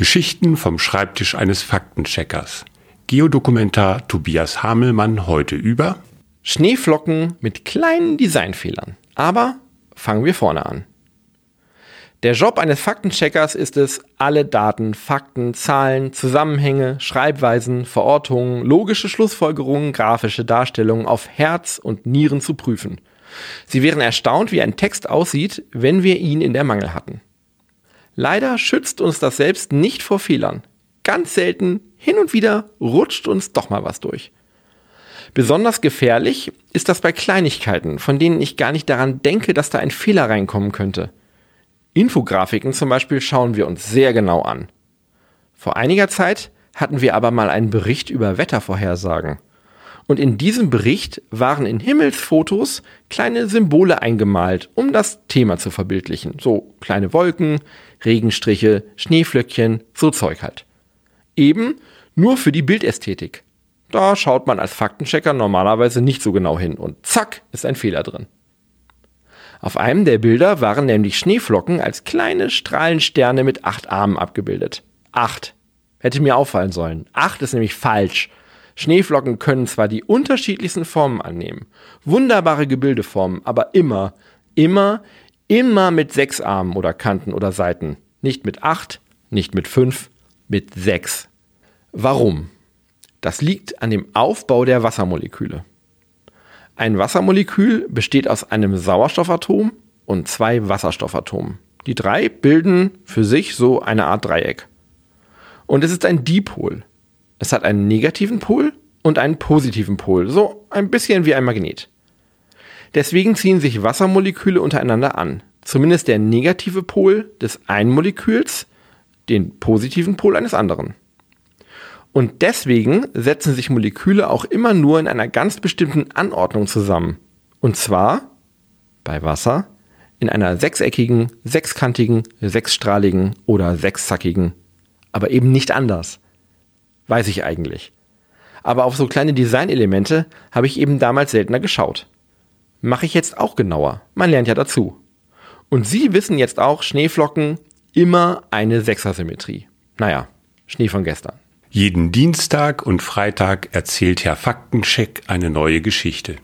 Geschichten vom Schreibtisch eines Faktencheckers. Geodokumentar Tobias Hamelmann heute über Schneeflocken mit kleinen Designfehlern. Aber fangen wir vorne an. Der Job eines Faktencheckers ist es, alle Daten, Fakten, Zahlen, Zusammenhänge, Schreibweisen, Verortungen, logische Schlussfolgerungen, grafische Darstellungen auf Herz und Nieren zu prüfen. Sie wären erstaunt, wie ein Text aussieht, wenn wir ihn in der Mangel hatten. Leider schützt uns das selbst nicht vor Fehlern. Ganz selten, hin und wieder rutscht uns doch mal was durch. Besonders gefährlich ist das bei Kleinigkeiten, von denen ich gar nicht daran denke, dass da ein Fehler reinkommen könnte. Infografiken zum Beispiel schauen wir uns sehr genau an. Vor einiger Zeit hatten wir aber mal einen Bericht über Wettervorhersagen. Und in diesem Bericht waren in Himmelsfotos kleine Symbole eingemalt, um das Thema zu verbildlichen. So kleine Wolken, Regenstriche, Schneeflöckchen, so Zeug halt. Eben nur für die Bildästhetik. Da schaut man als Faktenchecker normalerweise nicht so genau hin und zack ist ein Fehler drin. Auf einem der Bilder waren nämlich Schneeflocken als kleine Strahlensterne mit acht Armen abgebildet. Acht. Hätte mir auffallen sollen. Acht ist nämlich falsch. Schneeflocken können zwar die unterschiedlichsten Formen annehmen, wunderbare Gebildeformen, aber immer, immer, immer mit sechs Armen oder Kanten oder Seiten. Nicht mit acht, nicht mit fünf, mit sechs. Warum? Das liegt an dem Aufbau der Wassermoleküle. Ein Wassermolekül besteht aus einem Sauerstoffatom und zwei Wasserstoffatomen. Die drei bilden für sich so eine Art Dreieck. Und es ist ein Dipol. Es hat einen negativen Pol und einen positiven Pol, so ein bisschen wie ein Magnet. Deswegen ziehen sich Wassermoleküle untereinander an. Zumindest der negative Pol des einen Moleküls, den positiven Pol eines anderen. Und deswegen setzen sich Moleküle auch immer nur in einer ganz bestimmten Anordnung zusammen. Und zwar bei Wasser in einer sechseckigen, sechskantigen, sechsstrahligen oder sechszackigen. Aber eben nicht anders weiß ich eigentlich. Aber auf so kleine Designelemente habe ich eben damals seltener geschaut. Mache ich jetzt auch genauer. Man lernt ja dazu. Und Sie wissen jetzt auch, Schneeflocken immer eine Sechsersymmetrie. Naja, Schnee von gestern. Jeden Dienstag und Freitag erzählt Herr Faktencheck eine neue Geschichte.